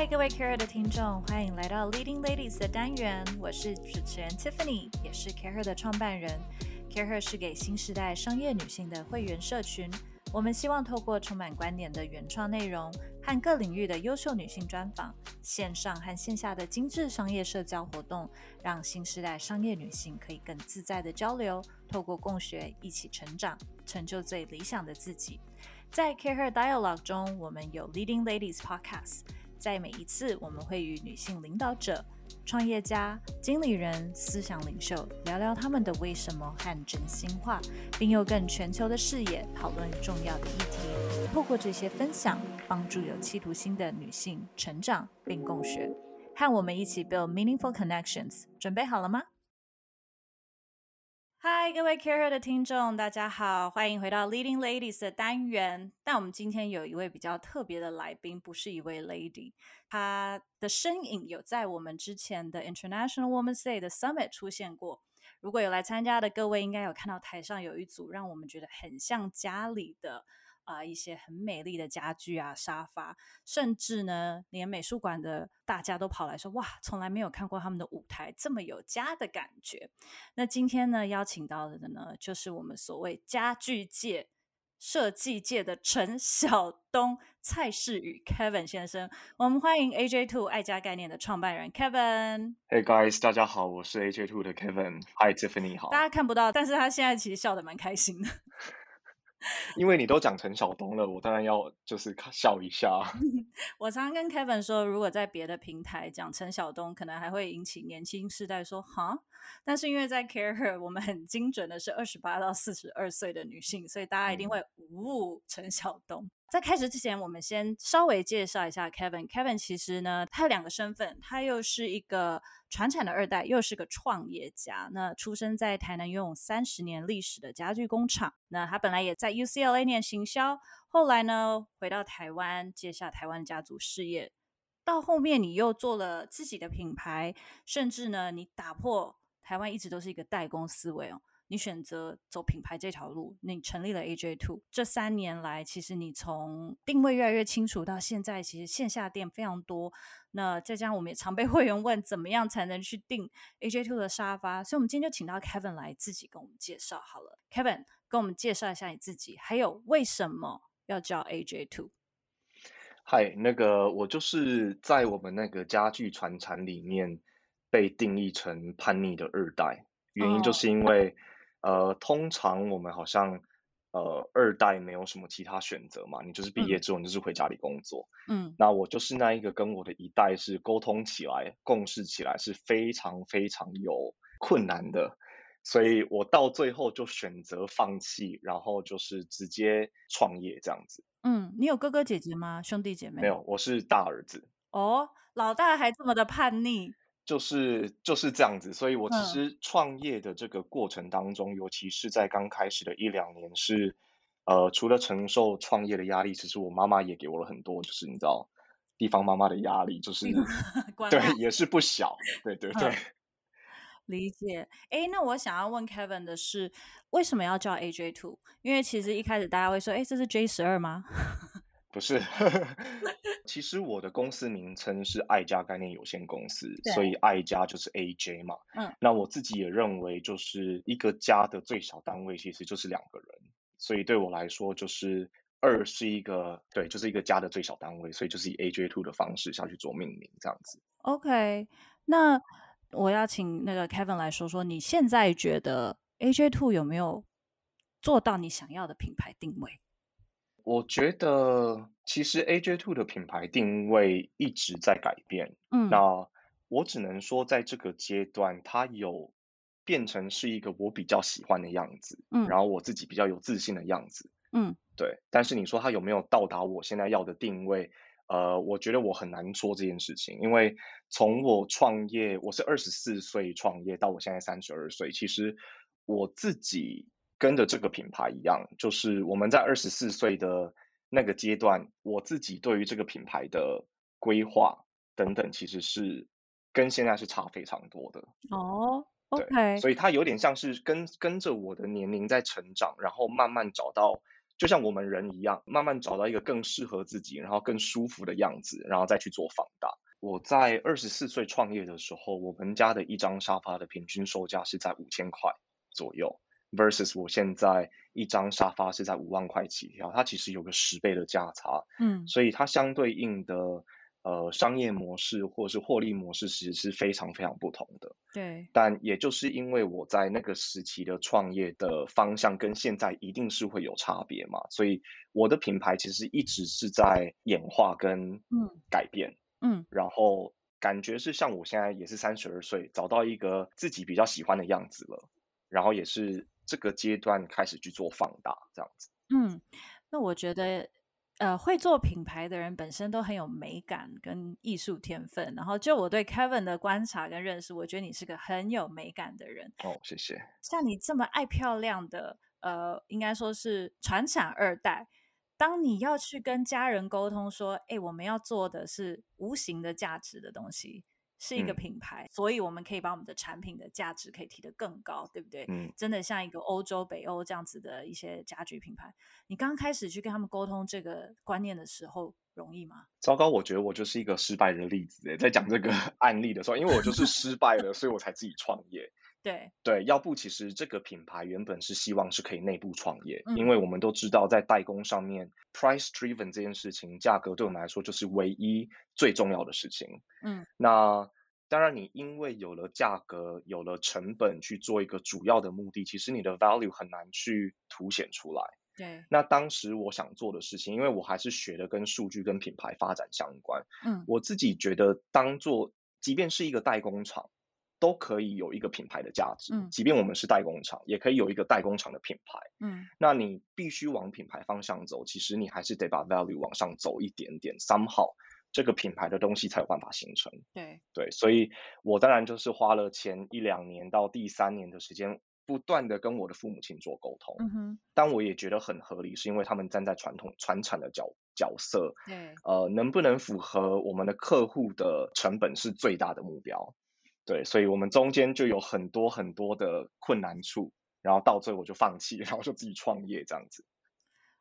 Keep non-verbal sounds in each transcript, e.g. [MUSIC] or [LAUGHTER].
嗨，各位 Care 的听众，欢迎来到 Leading Ladies 的单元。我是主持人 Tiffany，也是 Care 的创办人。Care 是给新时代商业女性的会员社群。我们希望透过充满观点的原创内容和各领域的优秀女性专访，线上和线下的精致商业社交活动，让新时代商业女性可以更自在的交流，透过共学一起成长，成就最理想的自己。在 CAREER Dialogue 中，我们有 Leading Ladies Podcast。在每一次，我们会与女性领导者、创业家、经理人、思想领袖聊聊他们的为什么和真心话，并用更全球的视野讨论重要的议题。透过这些分享，帮助有企图心的女性成长并共学。和我们一起 build meaningful connections。准备好了吗？嗨，各位 Care 的听众，大家好，欢迎回到 Leading Ladies 的单元。但我们今天有一位比较特别的来宾，不是一位 lady，她的身影有在我们之前的 International Women's Day 的 Summit 出现过。如果有来参加的各位，应该有看到台上有一组让我们觉得很像家里的。啊，一些很美丽的家具啊，沙发，甚至呢，连美术馆的大家都跑来说：“哇，从来没有看过他们的舞台这么有家的感觉。”那今天呢，邀请到的呢，就是我们所谓家具界、设计界的陈晓东、蔡世宇 Kevin 先生。我们欢迎 AJ Two 爱家概念的创办人 Kevin。Hey guys，大家好，我是 AJ Two 的 Kevin。Hi Tiffany，好。大家看不到，但是他现在其实笑得蛮开心的。因为你都讲陈晓东了，我当然要就是笑一下。[LAUGHS] 我常常跟 Kevin 说，如果在别的平台讲陈晓东，可能还会引起年轻世代说哈。但是因为在 Care，我们很精准的是二十八到四十二岁的女性，所以大家一定会呜陈晓东。在开始之前，我们先稍微介绍一下 Kevin。Kevin 其实呢，他有两个身份，他又是一个传产的二代，又是个创业家。那出生在台南拥有三十年历史的家具工厂。那他本来也在 UCLA 念行销，后来呢回到台湾，接下台湾家族事业。到后面你又做了自己的品牌，甚至呢你打破台湾一直都是一个代工思维哦。你选择走品牌这条路，你成立了 AJ Two。这三年来，其实你从定位越来越清楚，到现在其实线下店非常多。那再加上我们也常被会员问，怎么样才能去订 AJ Two 的沙发？所以，我们今天就请到 Kevin 来自己跟我们介绍好了。Kevin，跟我们介绍一下你自己，还有为什么要叫 AJ Two？嗨，那个我就是在我们那个家具传产里面被定义成叛逆的二代，原因就是因为。呃，通常我们好像呃二代没有什么其他选择嘛，你就是毕业之后你就是回家里工作。嗯，那我就是那一个跟我的一代是沟通起来、共事起来是非常非常有困难的，所以我到最后就选择放弃，然后就是直接创业这样子。嗯，你有哥哥姐姐吗？兄弟姐妹？没有，我是大儿子。哦，老大还这么的叛逆。就是就是这样子，所以我其实创业的这个过程当中，尤其是在刚开始的一两年，是呃，除了承受创业的压力，其实我妈妈也给我了很多，就是你知道，地方妈妈的压力，就是 [LAUGHS] 对，也是不小，对对对，理解。哎，那我想要问 Kevin 的是，为什么要叫 AJ Two？因为其实一开始大家会说，哎，这是 J 十二吗？不是，[LAUGHS] 其实我的公司名称是爱家概念有限公司，所以爱家就是 AJ 嘛。嗯，那我自己也认为，就是一个家的最小单位其实就是两个人，所以对我来说，就是二是一个对，就是一个家的最小单位，所以就是以 AJ Two 的方式下去做命名这样子。OK，那我要请那个 Kevin 来说说，你现在觉得 AJ Two 有没有做到你想要的品牌定位？我觉得其实 AJ Two 的品牌定位一直在改变。嗯，那我只能说，在这个阶段，它有变成是一个我比较喜欢的样子。嗯，然后我自己比较有自信的样子。嗯，对。但是你说它有没有到达我现在要的定位？呃，我觉得我很难说这件事情，因为从我创业，我是二十四岁创业到我现在三十二岁，其实我自己。跟着这个品牌一样，就是我们在二十四岁的那个阶段，我自己对于这个品牌的规划等等，其实是跟现在是差非常多的。哦，OK，所以它有点像是跟跟着我的年龄在成长，然后慢慢找到就像我们人一样，慢慢找到一个更适合自己，然后更舒服的样子，然后再去做放大。我在二十四岁创业的时候，我们家的一张沙发的平均售价是在五千块左右，versus 我现在一张沙发是在五万块起跳，它其实有个十倍的价差。嗯，所以它相对应的。呃，商业模式或者是获利模式，其实是非常非常不同的。对，但也就是因为我在那个时期的创业的方向跟现在一定是会有差别嘛，所以我的品牌其实一直是在演化跟嗯改变嗯，然后感觉是像我现在也是三十二岁，找到一个自己比较喜欢的样子了，然后也是这个阶段开始去做放大这样子。嗯，那我觉得。呃，会做品牌的人本身都很有美感跟艺术天分。然后，就我对 Kevin 的观察跟认识，我觉得你是个很有美感的人。哦，谢谢。像你这么爱漂亮的，呃，应该说是传产二代。当你要去跟家人沟通说，哎，我们要做的是无形的价值的东西。是一个品牌，所以我们可以把我们的产品的价值可以提得更高，对不对？嗯，真的像一个欧洲、北欧这样子的一些家具品牌，你刚开始去跟他们沟通这个观念的时候，容易吗？糟糕，我觉得我就是一个失败的例子。在讲这个 [LAUGHS] 案例的时候，因为我就是失败了，所以我才自己创业。对对，要不其实这个品牌原本是希望是可以内部创业，因为我们都知道在代工上面，price driven 这件事情，价格对我们来说就是唯一最重要的事情。嗯，那当然你因为有了价格，有了成本去做一个主要的目的，其实你的 value 很难去凸显出来。对，那当时我想做的事情，因为我还是学的跟数据跟品牌发展相关。嗯，我自己觉得当做，即便是一个代工厂。都可以有一个品牌的价值，嗯，即便我们是代工厂，也可以有一个代工厂的品牌，嗯，那你必须往品牌方向走，其实你还是得把 value 往上走一点点，somehow 这个品牌的东西才有办法形成，对。对，所以我当然就是花了前一两年到第三年的时间，不断的跟我的父母亲做沟通，嗯哼，但我也觉得很合理，是因为他们站在传统传产的角角色，对，呃，能不能符合我们的客户的成本是最大的目标。对，所以我们中间就有很多很多的困难处，然后到最后我就放弃，然后就自己创业这样子。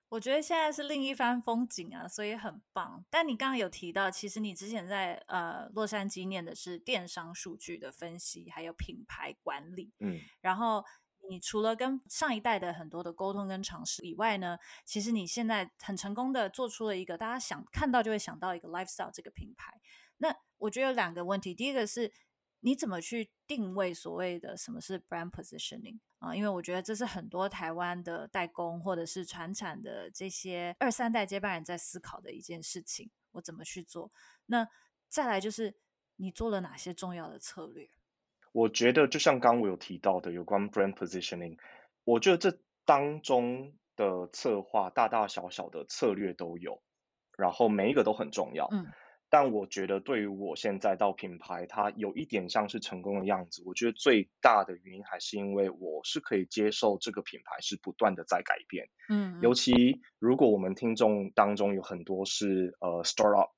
我觉得现在是另一番风景啊，所以很棒。但你刚刚有提到，其实你之前在呃洛杉矶念的是电商数据的分析，还有品牌管理。嗯，然后你除了跟上一代的很多的沟通跟尝试以外呢，其实你现在很成功的做出了一个大家想看到就会想到一个 lifestyle 这个品牌。那我觉得有两个问题，第一个是。你怎么去定位所谓的什么是 brand positioning 啊？因为我觉得这是很多台湾的代工或者是传产的这些二三代接班人在思考的一件事情。我怎么去做？那再来就是你做了哪些重要的策略？我觉得就像刚我有提到的有关 brand positioning，我觉得这当中的策划大大小小的策略都有，然后每一个都很重要。嗯。但我觉得，对于我现在到品牌，它有一点像是成功的样子。我觉得最大的原因还是因为我是可以接受这个品牌是不断的在改变。嗯，尤其如果我们听众当中有很多是呃 startup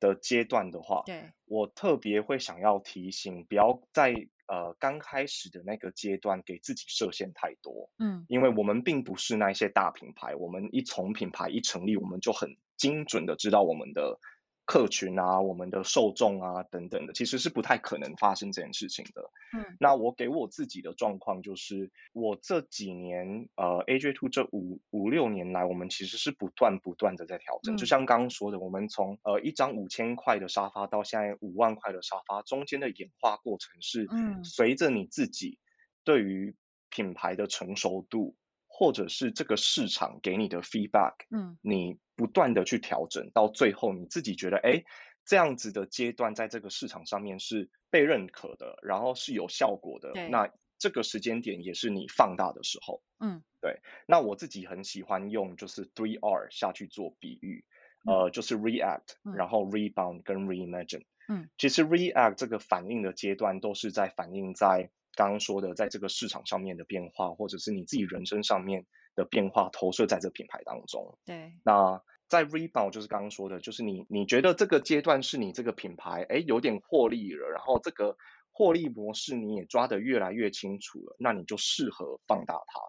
的阶段的话，对，我特别会想要提醒，不要在呃刚开始的那个阶段给自己设限太多。嗯，因为我们并不是那些大品牌，我们一从品牌一成立，我们就很精准的知道我们的。客群啊，我们的受众啊，等等的，其实是不太可能发生这件事情的。嗯，那我给我自己的状况就是，我这几年，呃，AJ Two 这五五六年来，我们其实是不断不断的在调整。就像刚刚说的，我们从呃一张五千块的沙发到现在五万块的沙发，中间的演化过程是，嗯，随着你自己对于品牌的成熟度。或者是这个市场给你的 feedback，嗯，你不断的去调整，到最后你自己觉得，哎，这样子的阶段在这个市场上面是被认可的，然后是有效果的，那这个时间点也是你放大的时候，嗯，对。那我自己很喜欢用就是 three R 下去做比喻，呃，就是 react，然后 rebound 跟 reimagine，嗯，其实 react 这个反应的阶段都是在反映在。刚刚说的，在这个市场上面的变化，或者是你自己人生上面的变化，投射在这个品牌当中。对。那在 rebound 就是刚刚说的，就是你你觉得这个阶段是你这个品牌哎有点获利了，然后这个获利模式你也抓得越来越清楚了，那你就适合放大它。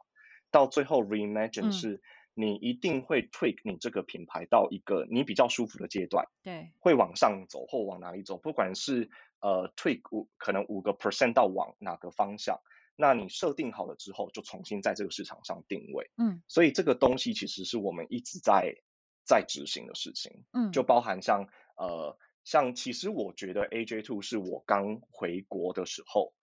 到最后 reimagine 是你一定会 tweak 你这个品牌到一个你比较舒服的阶段，对，会往上走或往哪里走，不管是呃 tweak 五可能五个 percent 到往哪个方向，那你设定好了之后，就重新在这个市场上定位。嗯，所以这个东西其实是我们一直在在执行的事情。嗯，就包含像呃像其实我觉得 AJ Two 是我刚回国的时候。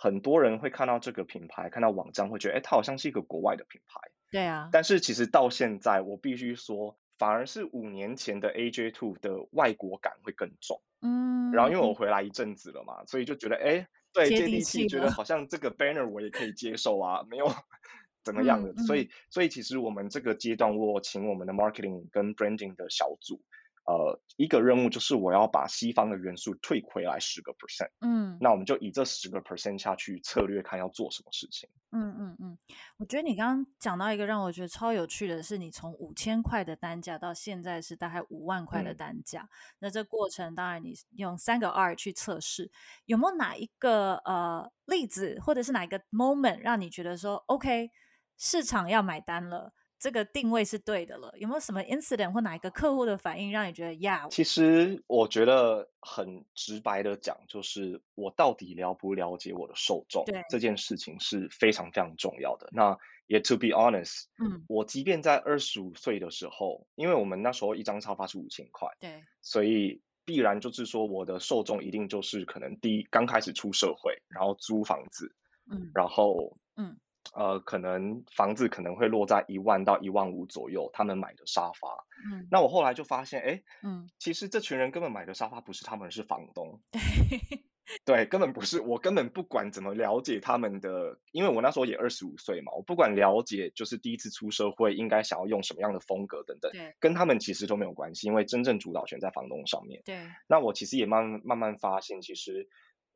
很多人会看到这个品牌，看到网站会觉得，哎，它好像是一个国外的品牌。对啊。但是其实到现在，我必须说，反而是五年前的 AJ Two 的外国感会更重。嗯。然后因为我回来一阵子了嘛，所以就觉得，哎，对，接地气，觉得好像这个 banner 我也可以接受啊，没有 [LAUGHS] 怎么样的。所以，所以其实我们这个阶段，我请我们的 marketing 跟 branding 的小组。呃，一个任务就是我要把西方的元素退回来十个 percent，嗯，那我们就以这十个 percent 下去策略看要做什么事情。嗯嗯嗯，我觉得你刚刚讲到一个让我觉得超有趣的是，你从五千块的单价到现在是大概五万块的单价，那这过程当然你用三个 R 去测试，有没有哪一个呃例子，或者是哪一个 moment 让你觉得说 OK 市场要买单了？这个定位是对的了，有没有什么 incident 或哪一个客户的反应让你觉得呀？其实我觉得很直白的讲，就是我到底了不了解我的受众，对这件事情是非常非常重要的。那也 to be honest，嗯，我即便在二十五岁的时候，因为我们那时候一张沙发是五千块，对，所以必然就是说我的受众一定就是可能第一刚开始出社会，然后租房子，嗯，然后嗯。呃，可能房子可能会落在一万到一万五左右，他们买的沙发。嗯，那我后来就发现，哎，嗯，其实这群人根本买的沙发不是他们，是房东。[LAUGHS] 对，根本不是，我根本不管怎么了解他们的，因为我那时候也二十五岁嘛，我不管了解，就是第一次出社会应该想要用什么样的风格等等，对，跟他们其实都没有关系，因为真正主导权在房东上面。对，那我其实也慢慢慢慢发现，其实。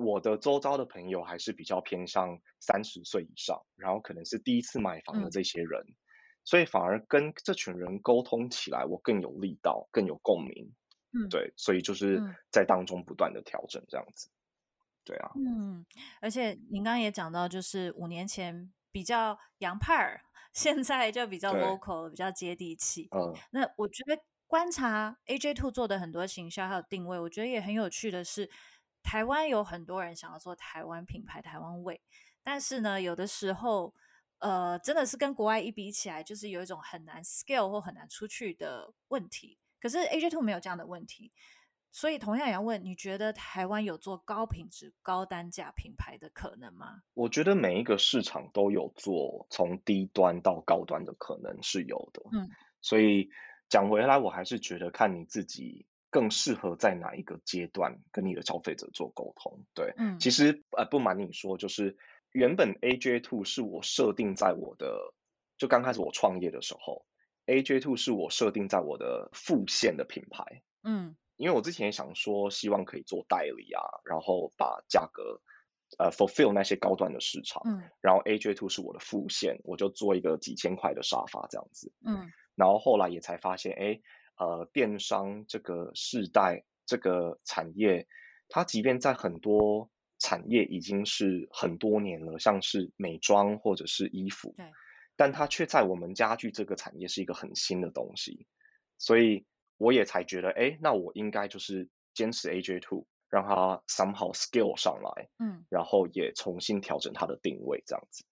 我的周遭的朋友还是比较偏向三十岁以上，然后可能是第一次买房的这些人，所以反而跟这群人沟通起来，我更有力道，更有共鸣。嗯，对，所以就是在当中不断的调整这样子。对啊，嗯，而且您刚刚也讲到，就是五年前比较洋派儿，现在就比较 local，比较接地气。嗯，那我觉得观察 AJ Two 做的很多行销还有定位，我觉得也很有趣的是。台湾有很多人想要做台湾品牌、台湾味，但是呢，有的时候，呃，真的是跟国外一比起来，就是有一种很难 scale 或很难出去的问题。可是 AJ Two 没有这样的问题，所以同样也要问，你觉得台湾有做高品质、高单价品牌的可能吗？我觉得每一个市场都有做从低端到高端的可能是有的。嗯，所以讲回来，我还是觉得看你自己。更适合在哪一个阶段跟你的消费者做沟通？对，嗯，其实呃不瞒你说，就是原本 AJ Two 是我设定在我的，就刚开始我创业的时候，AJ Two 是我设定在我的副线的品牌，嗯，因为我之前也想说，希望可以做代理啊，然后把价格呃 fulfill 那些高端的市场，嗯，然后 AJ Two 是我的副线，我就做一个几千块的沙发这样子，嗯，然后后来也才发现，哎。呃，电商这个世代，这个产业，它即便在很多产业已经是很多年了，像是美妆或者是衣服，对，但它却在我们家具这个产业是一个很新的东西，所以我也才觉得，哎，那我应该就是坚持 AJ Two，让它 somehow scale 上来，嗯，然后也重新调整它的定位，这样子，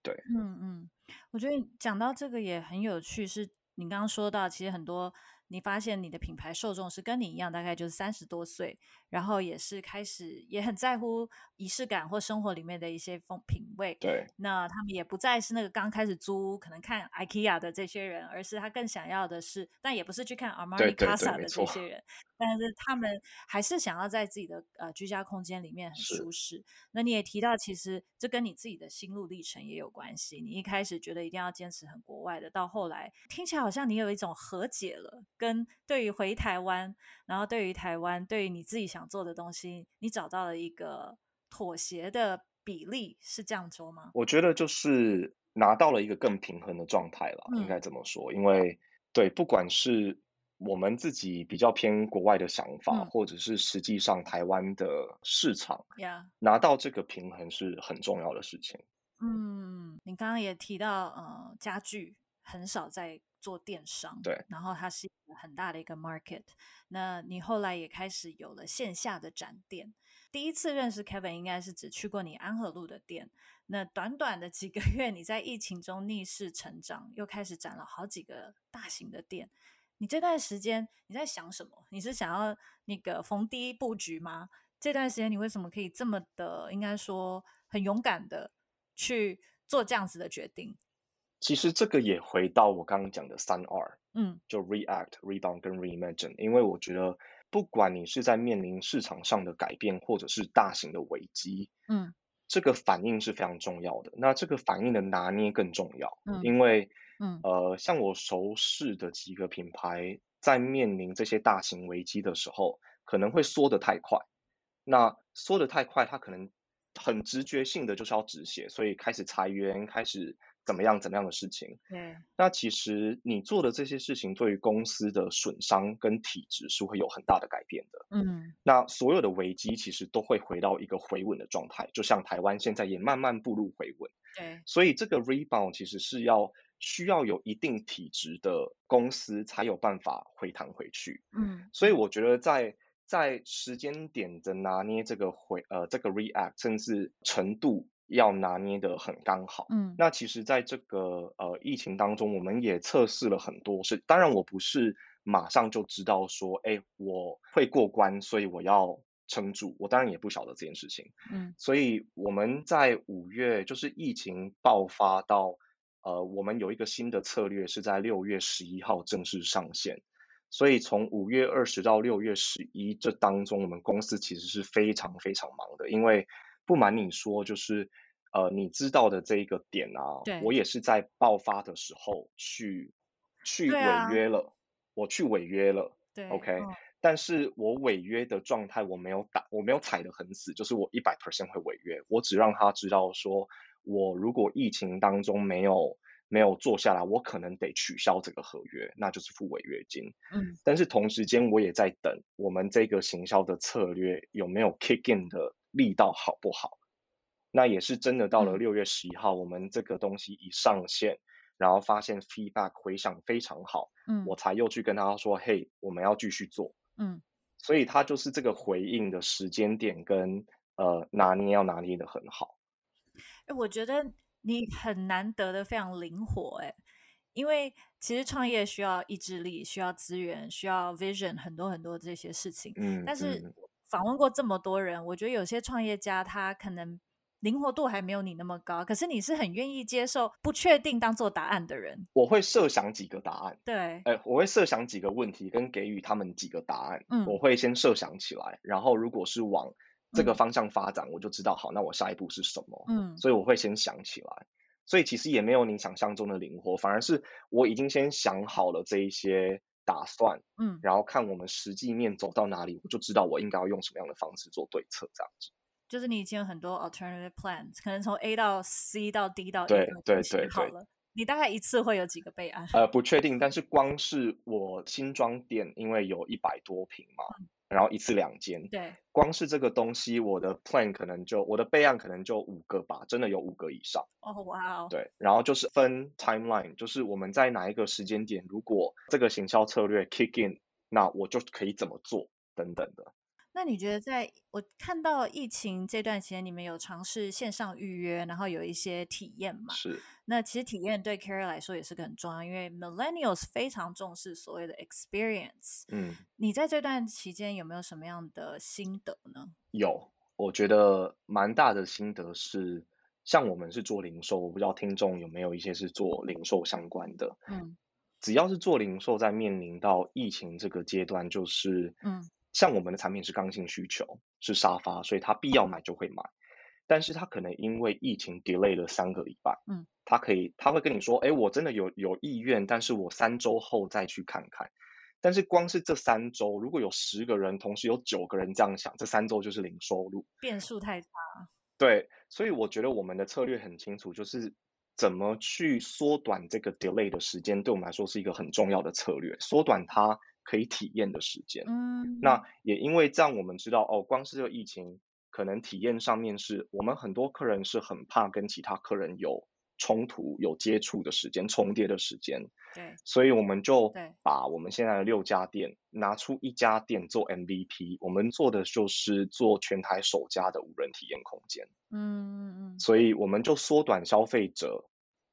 对，嗯嗯，我觉得讲到这个也很有趣，是。你刚刚说到，其实很多你发现你的品牌受众是跟你一样，大概就是三十多岁，然后也是开始也很在乎仪式感或生活里面的一些风品味。对，那他们也不再是那个刚开始租可能看 IKEA 的这些人，而是他更想要的是，但也不是去看 Armani Casa 的这些人。但是他们还是想要在自己的呃居家空间里面很舒适。那你也提到，其实这跟你自己的心路历程也有关系。你一开始觉得一定要坚持很国外的，到后来听起来好像你有一种和解了，跟对于回台湾，然后对于台湾，对于你自己想做的东西，你找到了一个妥协的比例，是这样说吗？我觉得就是拿到了一个更平衡的状态了，应该这么说。因为对，不管是我们自己比较偏国外的想法，或者是实际上台湾的市场，拿到这个平衡是很重要的事情。嗯，你刚刚也提到呃家具，很少在做电商，对，然后它是很大的一个 market。那你后来也开始有了线下的展店。第一次认识 Kevin 应该是只去过你安和路的店。那短短的几个 [LAUGHS] 月，你在疫情中逆势成长，又开始展了好几个大型的店。你这段时间你在想什么？你是想要那个逢低布局吗？这段时间你为什么可以这么的，应该说很勇敢的去做这样子的决定？其实这个也回到我刚刚讲的三 R，嗯，就 React、Rebound 跟 Reimagine。因为我觉得，不管你是在面临市场上的改变，或者是大型的危机，嗯，这个反应是非常重要的。那这个反应的拿捏更重要，嗯，因为，嗯，呃，像我熟识的几个品牌，在面临这些大型危机的时候，可能会缩得太快。那缩得太快，它可能很直觉性的就是要止血，所以开始裁员，开始。怎么样？怎么样的事情？嗯。那其实你做的这些事情，对于公司的损伤跟体质是会有很大的改变的。嗯。那所有的危机其实都会回到一个回稳的状态，就像台湾现在也慢慢步入回稳。对。所以这个 rebound 其实是要需要有一定体质的公司才有办法回弹回去。嗯。所以我觉得在在时间点的拿捏这个回呃这个 react 甚至程度。要拿捏的很刚好，嗯，那其实在这个呃疫情当中，我们也测试了很多事。当然，我不是马上就知道说，哎，我会过关，所以我要撑住。我当然也不晓得这件事情，嗯，所以我们在五月就是疫情爆发到，呃，我们有一个新的策略是在六月十一号正式上线。所以从五月二十到六月十一这当中，我们公司其实是非常非常忙的，因为。不瞒你说，就是呃，你知道的这一个点啊，我也是在爆发的时候去去违约了，我去违约了，对，OK，但是我违约的状态我没有打，我没有踩得很死，就是我一百 percent 会违约，我只让他知道说，我如果疫情当中没有没有做下来，我可能得取消这个合约，那就是付违约金，嗯，但是同时间我也在等我们这个行销的策略有没有 kick in 的。力道好不好？那也是真的。到了六月十一号，我们这个东西一上线，然后发现 feedback 回响非常好，嗯，我才又去跟他说：“嘿，我们要继续做。”嗯，所以他就是这个回应的时间点跟呃拿捏要拿捏的很好。哎，我觉得你很难得的非常灵活，哎，因为其实创业需要意志力，需要资源，需要 vision，很多很多这些事情。嗯，但是。访问过这么多人，我觉得有些创业家他可能灵活度还没有你那么高，可是你是很愿意接受不确定当做答案的人。我会设想几个答案，对，哎，我会设想几个问题跟给予他们几个答案。嗯，我会先设想起来，然后如果是往这个方向发展，我就知道好，那我下一步是什么。嗯，所以我会先想起来，所以其实也没有你想象中的灵活，反而是我已经先想好了这一些。打算，嗯，然后看我们实际面走到哪里，我就知道我应该要用什么样的方式做对策，这样子。就是你已经有很多 alternative plans，可能从 A 到 C 到 D 到 E 对对对好了。你大概一次会有几个备案？呃，不确定，但是光是我新装店，因为有一百多平嘛。然后一次两间，对，光是这个东西，我的 plan 可能就我的备案可能就五个吧，真的有五个以上。哦，哇哦。对，然后就是分 timeline，就是我们在哪一个时间点，如果这个行销策略 kick in，那我就可以怎么做等等的。那你觉得，在我看到疫情这段时间，你们有尝试线上预约，然后有一些体验嘛？是。那其实体验对 Carrie 来说也是个很重要，因为 Millennials 非常重视所谓的 experience。嗯。你在这段期间有没有什么样的心得呢？有，我觉得蛮大的心得是，像我们是做零售，我不知道听众有没有一些是做零售相关的。嗯。只要是做零售，在面临到疫情这个阶段，就是嗯。像我们的产品是刚性需求，是沙发，所以他必要买就会买。但是他可能因为疫情 delay 了三个礼拜，嗯，他可以他会跟你说，哎，我真的有有意愿，但是我三周后再去看看。但是光是这三周，如果有十个人，同时有九个人这样想，这三周就是零收入，变数太大。对，所以我觉得我们的策略很清楚，就是怎么去缩短这个 delay 的时间，对我们来说是一个很重要的策略，缩短它。可以体验的时间，嗯，那也因为这样，我们知道哦，光是这个疫情，可能体验上面是我们很多客人是很怕跟其他客人有冲突、有接触的时间、重叠的时间。对，所以我们就把我们现在的六家店拿出一家店做 MVP，我们做的就是做全台首家的无人体验空间。嗯嗯嗯。所以我们就缩短消费者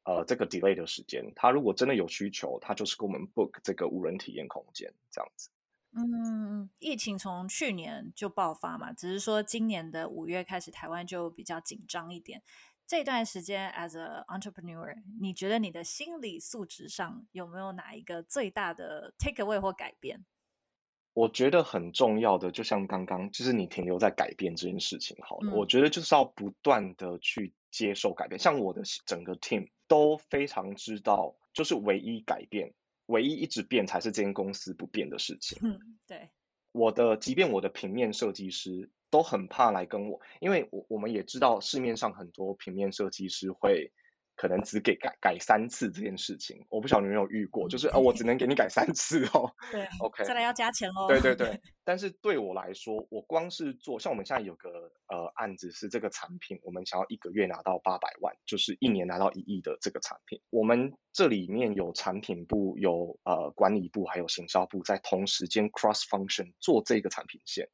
呃这个 delay 的时间，他如果真的有需求，他就是跟我们 book 这个无人体验空间这样子。嗯，疫情从去年就爆发嘛，只是说今年的五月开始，台湾就比较紧张一点。这段时间，as a entrepreneur，你觉得你的心理素质上有没有哪一个最大的 take away 或改变？我觉得很重要的，就像刚刚，就是你停留在改变这件事情。好了，我觉得就是要不断的去接受改变。像我的整个 team 都非常知道，就是唯一改变。唯一一直变才是这间公司不变的事情。嗯，对。我的，即便我的平面设计师都很怕来跟我，因为我我们也知道市面上很多平面设计师会。可能只给改改三次这件事情，我不晓得你有没有遇过，就是呃，我只能给你改三次哦。[LAUGHS] 对，OK，再来要加钱哦。对对 [LAUGHS] 对，但是对我来说，我光是做，像我们现在有个呃案子是这个产品，我们想要一个月拿到八百万，就是一年拿到一亿的这个产品，我们这里面有产品部、有呃管理部，还有行销部，在同时间 cross function 做这个产品线，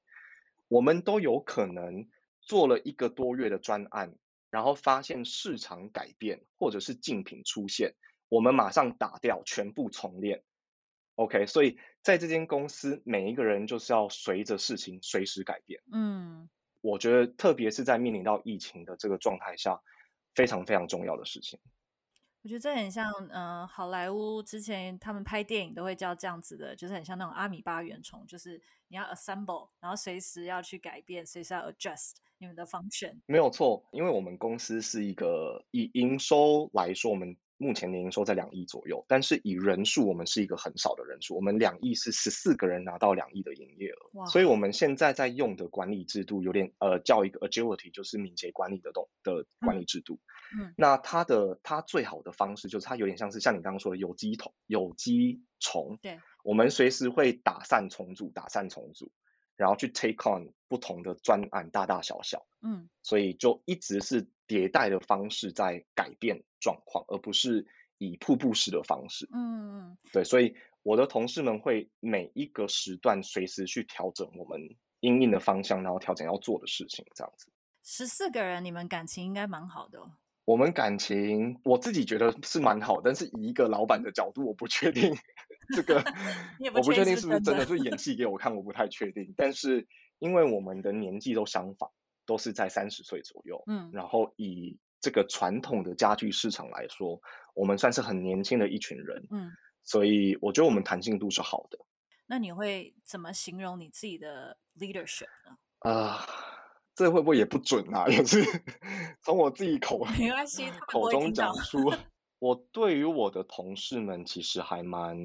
我们都有可能做了一个多月的专案。然后发现市场改变，或者是竞品出现，我们马上打掉，全部重练。OK，所以在这间公司，每一个人就是要随着事情随时改变。嗯，我觉得特别是在面临到疫情的这个状态下，非常非常重要的事情。我觉得这很像，嗯，好莱坞之前他们拍电影都会叫这样子的，就是很像那种阿米巴原虫，就是你要 assemble，然后随时要去改变，随时要 adjust。你们的 function 没有错，因为我们公司是一个以营收来说，我们目前的营收在两亿左右，但是以人数，我们是一个很少的人数。我们两亿是十四个人拿到两亿的营业额，所以我们现在在用的管理制度有点呃叫一个 agility，就是敏捷管理的动的管理制度。嗯，那它的它最好的方式就是它有点像是像你刚刚说的有机桶有机虫，对，我们随时会打散重组，打散重组。然后去 take on 不同的专案，大大小小，嗯，所以就一直是迭代的方式在改变状况，而不是以瀑布式的方式，嗯嗯，对，所以我的同事们会每一个时段随时去调整我们应应的方向，然后调整要做的事情，这样子。十四个人，你们感情应该蛮好的。我们感情，我自己觉得是蛮好，但是以一个老板的角度，我不确定 [LAUGHS] 这个，我不确定是不是真的是演戏给我看，我不太确定。但是因为我们的年纪都相仿，都是在三十岁左右，嗯，然后以这个传统的家具市场来说，我们算是很年轻的一群人，嗯，所以我觉得我们弹性度是好的。那你会怎么形容你自己的 leadership 呢？啊。这会不会也不准啊？[LAUGHS] 也是从我自己口没关系口中讲出。[LAUGHS] 我对于我的同事们其实还蛮，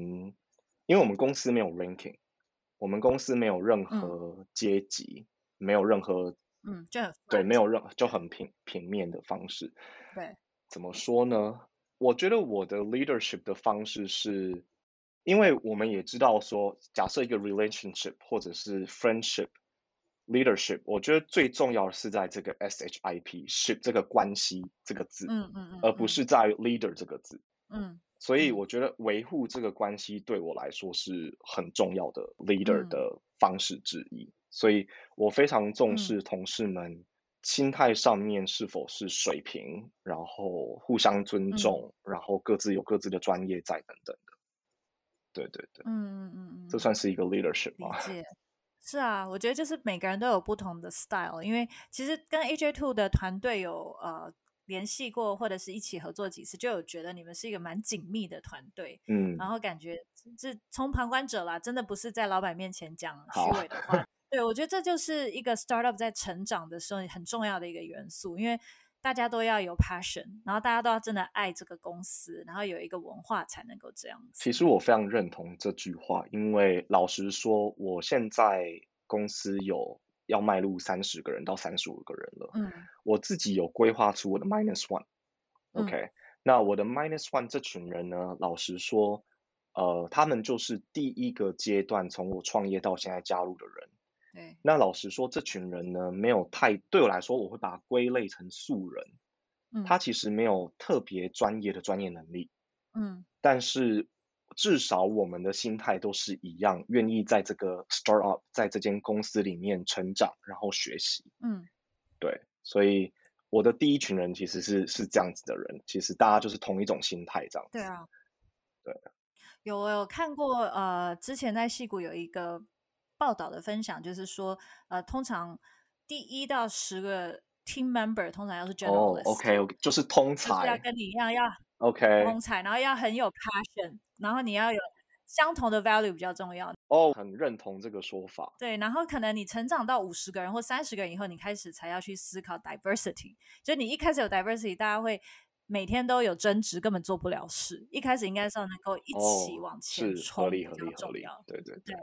因为我们公司没有 ranking，我们公司没有任何阶级，没有任何嗯，就对，没有任就很平平面的方式。对，怎么说呢？我觉得我的 leadership 的方式是，因为我们也知道说，假设一个 relationship 或者是 friendship。Leadership，我觉得最重要的是在这个 S H I P ship 这个关系这个字，嗯嗯嗯，而不是。在 leader 这个字，嗯，所以我觉得维护这个关系对我来说是很重要的 leader 的方式之一，所以我非常重视同事们心态上面是否是水平，然后互相尊重，然后各自有各自的专业在等等的，对对对，嗯嗯嗯，这。算是一个 leadership 吗？[LAUGHS] 是啊，我觉得就是每个人都有不同的 style，因为其实跟 AJ Two 的团队有呃联系过，或者是一起合作几次，就有觉得你们是一个蛮紧密的团队，嗯，然后感觉是从旁观者啦，真的不是在老板面前讲虚伪的话，[LAUGHS] 对我觉得这就是一个 startup 在成长的时候很重要的一个元素，因为大家都要有 passion，然后大家都要真的爱这个公司，然后有一个文化才能够这样子。其实我非常认同这句话，因为老实说，我现在公司有要迈入三十个人到三十五个人了。嗯，我自己有规划出我的 minus one。OK，那我的 minus one 这群人呢，老实说，呃，他们就是第一个阶段从我创业到现在加入的人。那老实说，这群人呢，没有太对我来说，我会把它归类成素人。嗯。他其实没有特别专业的专业能力，嗯，但是至少我们的心态都是一样，愿意在这个 startup 在这间公司里面成长，然后学习，嗯，对，所以我的第一群人其实是是这样子的人，其实大家就是同一种心态这样，对啊，对，有我有看过，呃，之前在戏谷有一个报道的分享，就是说，呃，通常第一到十个。Team member 通常要是 generalist，OK，就是通才，就是要跟你一样要 OK 通才，然后要很有 passion，然后你要有相同的 value 比较重要。哦，很认同这个说法。对，然后可能你成长到五十个人或三十个人以后，你开始才要去思考 diversity。就你一开始有 diversity，大家会每天都有争执，根本做不了事。一开始应该是要能够一起往前冲，比较重要。对对对。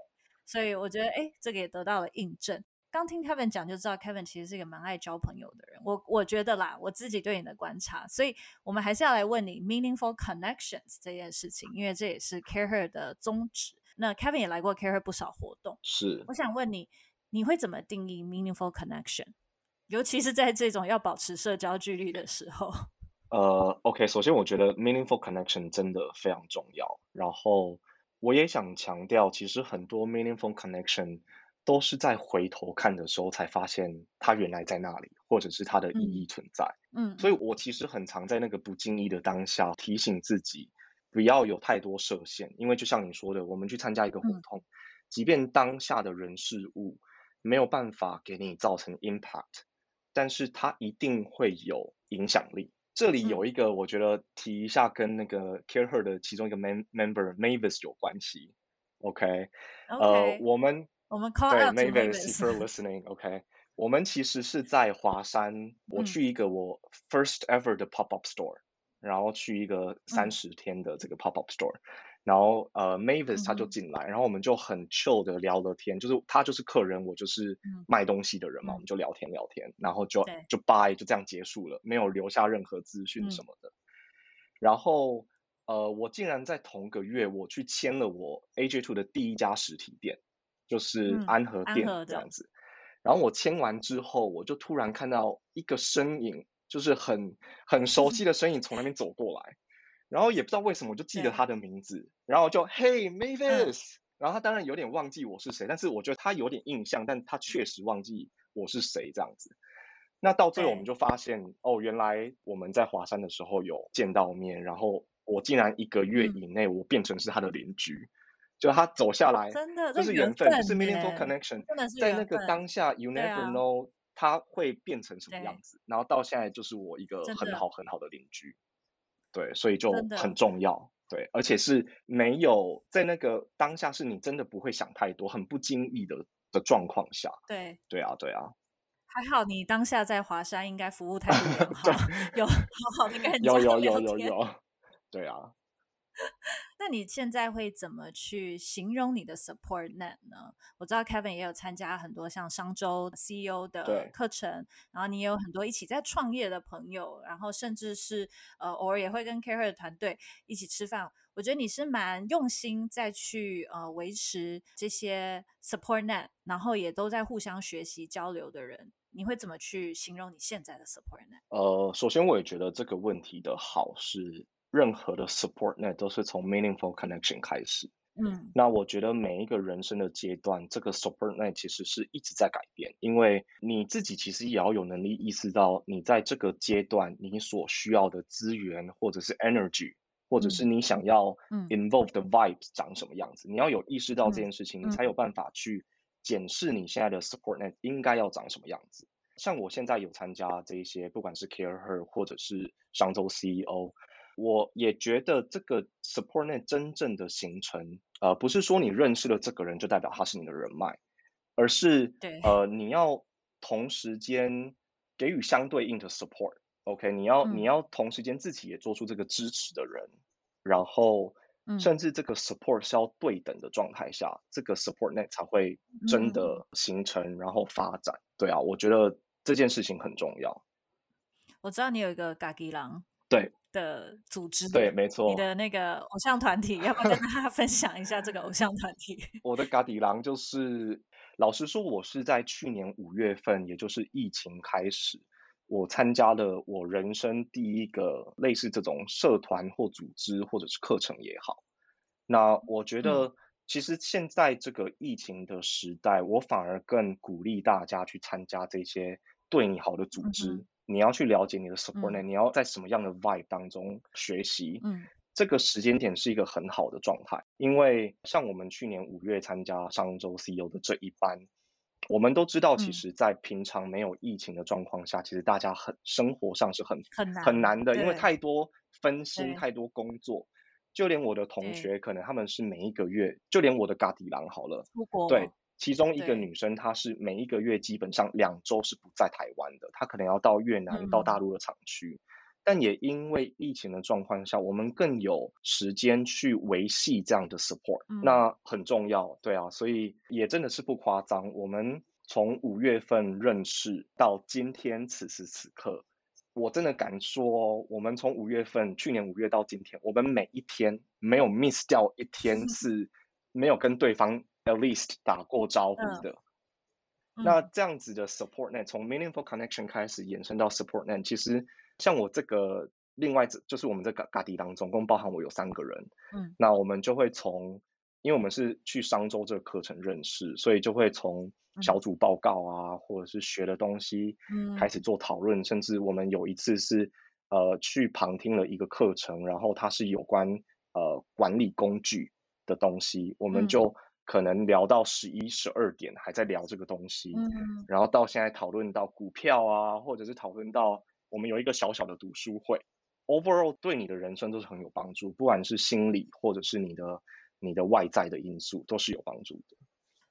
所以我觉得，哎，这个也得到了印证。刚听 Kevin 讲就知道，Kevin 其实是一个蛮爱交朋友的人。我我觉得啦，我自己对你的观察，所以我们还是要来问你 meaningful connections 这件事情，因为这也是 Care Her 的宗旨。那 Kevin 也来过 Care Her 不少活动，是。我想问你，你会怎么定义 meaningful connection？尤其是在这种要保持社交距离的时候。呃，OK，首先我觉得 meaningful connection 真的非常重要。然后我也想强调，其实很多 meaningful connection。都是在回头看的时候才发现它原来在那里，或者是它的意义存在。嗯，所以我其实很常在那个不经意的当下提醒自己，不要有太多设限，因为就像你说的，我们去参加一个活动，即便当下的人事物没有办法给你造成 impact，但是它一定会有影响力。这里有一个，我觉得提一下跟那个 Care Her 的其中一个 member Mavis 有关系。OK，呃，我们。我们 call 对，Mavis for listening，OK。我们其实是在华山，我去一个我 first ever 的 pop up store，然后去一个三十天的这个 pop up store，然后呃，Mavis 他就进来，然后我们就很 chill 的聊了天，就是他就是客人，我就是卖东西的人嘛，我们就聊天聊天，然后就就 bye 就这样结束了，没有留下任何资讯什么的。然后呃，我竟然在同个月我去签了我 AJ Two 的第一家实体店。就是安和店这样子，然后我签完之后，我就突然看到一个身影，就是很很熟悉的身影从那边走过来，然后也不知道为什么我就记得他的名字，然后就 Hey Mavis，然后他当然有点忘记我是谁，但是我觉得他有点印象，但他确实忘记我是谁这样子。那到最后我们就发现，哦，原来我们在华山的时候有见到面，然后我竟然一个月以内我变成是他的邻居。就他走下来，真的就是缘分，是 meaningful connection。在那个当下，you never know，他会变成什么样子。然后到现在，就是我一个很好很好的邻居。对，所以就很重要。对，而且是没有在那个当下，是你真的不会想太多，很不经意的的状况下。对，对啊，对啊。还好你当下在华山，应该服务态度很好，有好好的跟人有有有有有，对啊。那你现在会怎么去形容你的 support net 呢？我知道 Kevin 也有参加很多像商周 CEO 的课程，然后你也有很多一起在创业的朋友，然后甚至是呃偶尔也会跟 Care 的团队一起吃饭。我觉得你是蛮用心在去呃维持这些 support net，然后也都在互相学习交流的人。你会怎么去形容你现在的 support net？呃，首先我也觉得这个问题的好是。任何的 support net 都是从 meaningful connection 开始。嗯，那我觉得每一个人生的阶段，这个 support net 其实是一直在改变，因为你自己其实也要有能力意识到，你在这个阶段你所需要的资源，或者是 energy，或者是你想要 involve 的 vibes 长什么样子。你要有意识到这件事情，你才有办法去检视你现在的 support net 应该要长什么样子。像我现在有参加这一些，不管是 Care Her 或者是商周 CEO。我也觉得这个 support net 真正的形成，呃，不是说你认识了这个人就代表他是你的人脉，而是呃，你要同时间给予相对应的 support，OK，你要你要同时间自己也做出这个支持的人，然后甚至这个 support 是要对等的状态下，这个 support net 才会真的形成，然后发展。对啊，我觉得这件事情很重要。我知道你有一个嘎吉狼。对的组织，对，没错，你的那个偶像团体，要不要跟大家 [LAUGHS] 分享一下这个偶像团体？[LAUGHS] 我的嘎迪郎就是，老实说，我是在去年五月份，也就是疫情开始，我参加了我人生第一个类似这种社团或组织或者是课程也好。那我觉得，其实现在这个疫情的时代，我反而更鼓励大家去参加这些对你好的组织。你要去了解你的 support net，你要在什么样的 vibe 当中学习。嗯，这个时间点是一个很好的状态，因为像我们去年五月参加商周 CEO 的这一班。我们都知道，其实，在平常没有疫情的状况下，其实大家很生活上是很很难很难的，因为太多分心，太多工作。就连我的同学，可能他们是每一个月，就连我的嘎迪郎好了，对，其中一个女生，她是每一个月基本上两周是不在台湾的，她可能要到越南、到大陆的厂区。但也因为疫情的状况下，我们更有时间去维系这样的 support，那很重要，对啊，所以也真的是不夸张。我们从五月份认识到今天此时此刻，我真的敢说，我们从五月份去年五月到今天，我们每一天没有 miss 掉一天 [LAUGHS] 是没有跟对方 at least 打过招呼的。那这样子的 support net 从 meaningful connection 开始延伸到 support net，其实。像我这个，另外就是我们这个嘎迪当中，共包含我有三个人，嗯，那我们就会从，因为我们是去商周这个课程认识，所以就会从小组报告啊，或者是学的东西，嗯，开始做讨论，甚至我们有一次是，呃，去旁听了一个课程，然后它是有关呃管理工具的东西，我们就可能聊到十一、十二点还在聊这个东西，嗯，然后到现在讨论到股票啊，或者是讨论到。我们有一个小小的读书会，overall 对你的人生都是很有帮助，不管是心理或者是你的你的外在的因素都是有帮助的。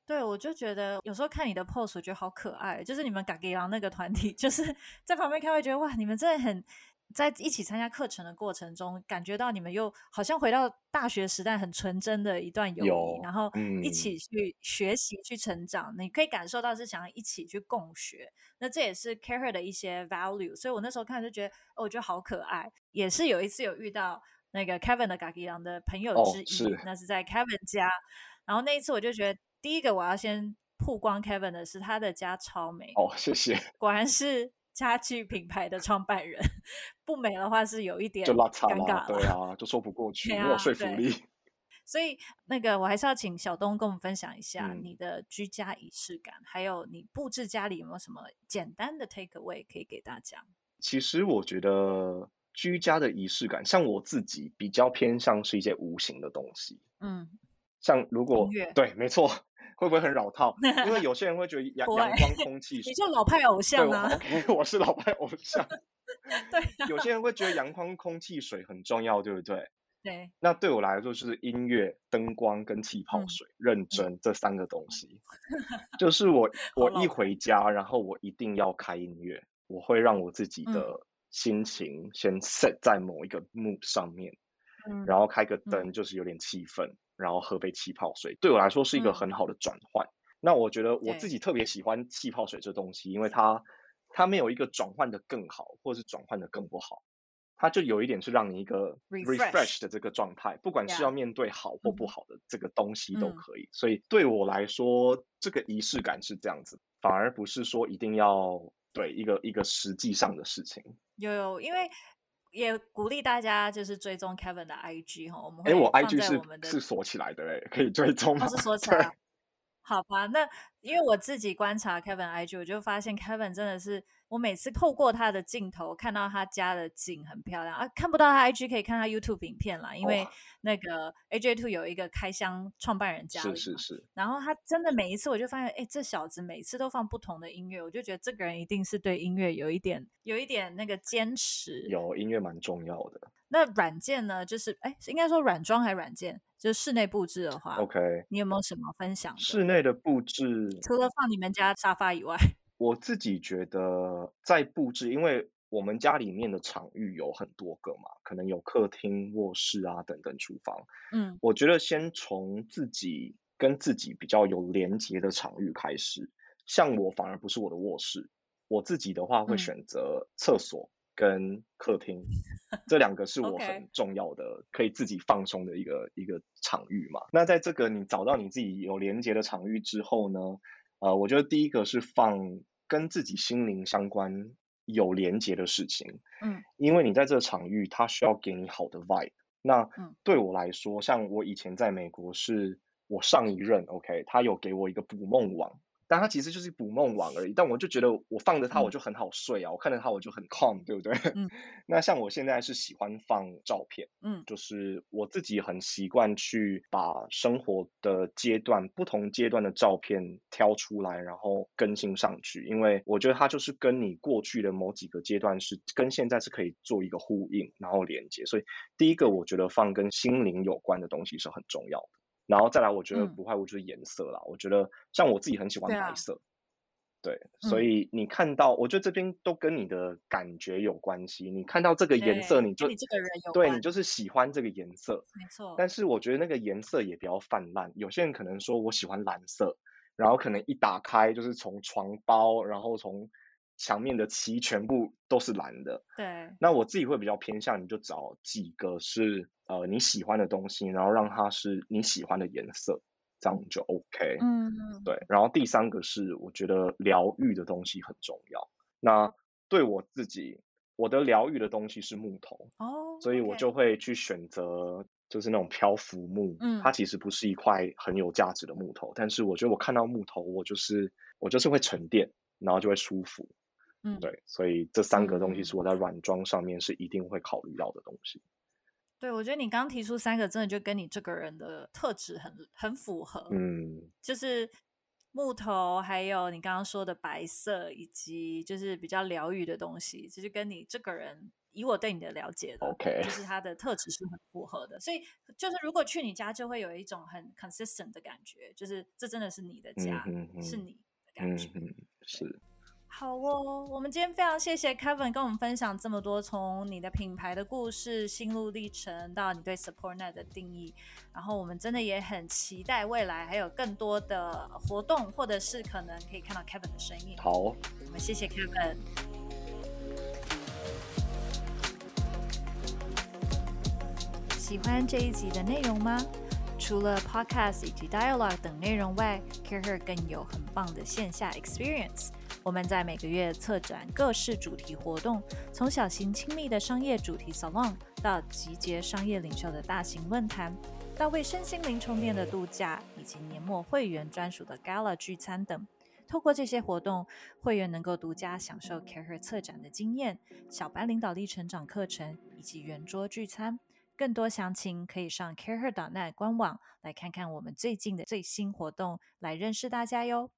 对，我就觉得有时候看你的 post，我觉得好可爱，就是你们嘎吉狼那个团体，[LAUGHS] 就是在旁边看会觉得哇，你们真的很。在一起参加课程的过程中，感觉到你们又好像回到大学时代很纯真的一段友谊，然后一起去学习、去成长。你可以感受到是想要一起去共学，那这也是 Care 的一些 value。所以我那时候看就觉得，哦我觉得好可爱。也是有一次有遇到那个 Kevin 的 Gagi 郎的朋友之一，那是在 Kevin 家。然后那一次我就觉得，第一个我要先曝光 Kevin 的是他的家超美哦，谢谢。果然是。家具品牌的创办人不美的话是有一点就拉差了，对啊，就说不过去，没有说服力。所以那个我还是要请小东跟我们分享一下你的居家仪式感，还有你布置家里有没有什么简单的 take away 可以给大家？其实我觉得居家的仪式感，像我自己比较偏向是一些无形的东西，嗯，像如果对，没错。会不会很老套？[LAUGHS] 因为有些人会觉得阳 [LAUGHS] 阳光、空气，[LAUGHS] 你就老派偶像啊？我我是老派偶像。对，有些人会觉得阳光、空气、水很重要，对不对？对。那对我来说，就是音乐、灯光跟气泡水，认真这三个东西。就是我我一回家，然后我一定要开音乐，我会让我自己的心情先 set 在某一个 mood 上面，然后开个灯，就是有点气氛。然后喝杯气泡水，对我来说是一个很好的转换。那我觉得我自己特别喜欢气泡水这东西，因为它它没有一个转换的更好，或是转换的更不好，它就有一点是让你一个 refresh 的这个状态，不管是要面对好或不好的这个东西都可以。所以对我来说，这个仪式感是这样子，反而不是说一定要对一个一个实际上的事情。有有，因为。也鼓励大家就是追踪 Kevin 的 IG 哈，我们会我 IG 是是锁起来的哎，可以追踪吗？是锁起来。好吧，那因为我自己观察 Kevin IG，我就发现 Kevin 真的是。我每次透过他的镜头看到他家的景很漂亮啊，看不到他 IG 可以看他 YouTube 影片啦，因为那个 AJ Two 有一个开箱创办人家是是是，然后他真的每一次我就发现，哎，这小子每次都放不同的音乐，我就觉得这个人一定是对音乐有一点有一点那个坚持。有音乐蛮重要的。那软件呢？就是哎，应该说软装还是软件？就是室内布置的话，OK，你有没有什么分享？室内的布置，除了放你们家沙发以外。我自己觉得在布置，因为我们家里面的场域有很多个嘛，可能有客厅、卧室啊等等，厨房。嗯，我觉得先从自己跟自己比较有连接的场域开始。像我反而不是我的卧室，我自己的话会选择厕所跟客厅，这两个是我很重要的，可以自己放松的一个一个场域嘛。那在这个你找到你自己有连接的场域之后呢，呃，我觉得第一个是放。跟自己心灵相关有连接的事情。嗯，因为你在这个场域，它需要给你好的 vibe。那对我来说，像我以前在美国，是我上一任 OK，他有给我一个捕梦网。但它其实就是捕梦网而已，但我就觉得我放着它我就很好睡啊，我看着它我就很 calm，对不对？[LAUGHS] 嗯。那像我现在是喜欢放照片，嗯，就是我自己很习惯去把生活的阶段、不同阶段的照片挑出来，然后更新上去，因为我觉得它就是跟你过去的某几个阶段是跟现在是可以做一个呼应，然后连接。所以第一个我觉得放跟心灵有关的东西是很重要的。然后再来，我觉得不外乎就是颜色啦。我觉得像我自己很喜欢白色，对，所以你看到，我觉得这边都跟你的感觉有关系。你看到这个颜色，你就你这个人有对你就是喜欢这个颜色，没错。但是我觉得那个颜色也比较泛滥。有些人可能说我喜欢蓝色，然后可能一打开就是从床包，然后从墙面的漆全部都是蓝的。对。那我自己会比较偏向，你就找几个是。呃，你喜欢的东西，然后让它是你喜欢的颜色，这样就 OK。嗯，对。然后第三个是，我觉得疗愈的东西很重要。那对我自己，我的疗愈的东西是木头哦，所以我就会去选择就是那种漂浮木。嗯，它其实不是一块很有价值的木头，但是我觉得我看到木头，我就是我就是会沉淀，然后就会舒服。嗯，对。所以这三个东西是我在软装上面是一定会考虑到的东西。对，我觉得你刚提出三个，真的就跟你这个人的特质很很符合。嗯，就是木头，还有你刚刚说的白色，以及就是比较疗愈的东西，其实跟你这个人，以我对你的了解的，OK，就是他的特质是很符合的。所以，就是如果去你家，就会有一种很 consistent 的感觉，就是这真的是你的家，嗯是你的感觉，嗯是。好哦，我们今天非常谢谢 Kevin 跟我们分享这么多，从你的品牌的故事、心路历程到你对 SupportNet 的定义，然后我们真的也很期待未来还有更多的活动，或者是可能可以看到 Kevin 的身影。好，我们谢谢 Kevin。喜欢这一集的内容吗？除了 Podcast 以及 Dialogue 等内容外，CareHer 更有很棒的线下 Experience。我们在每个月策展各式主题活动，从小型亲密的商业主题 salon，到集结商业领袖的大型论坛，到为身心灵充电的度假，以及年末会员专属的 gala 聚餐等。透过这些活动，会员能够独家享受 CareHer 策展的经验、小白领导力成长课程以及圆桌聚餐。更多详情可以上 CareHer.net 官网来看看我们最近的最新活动，来认识大家哟。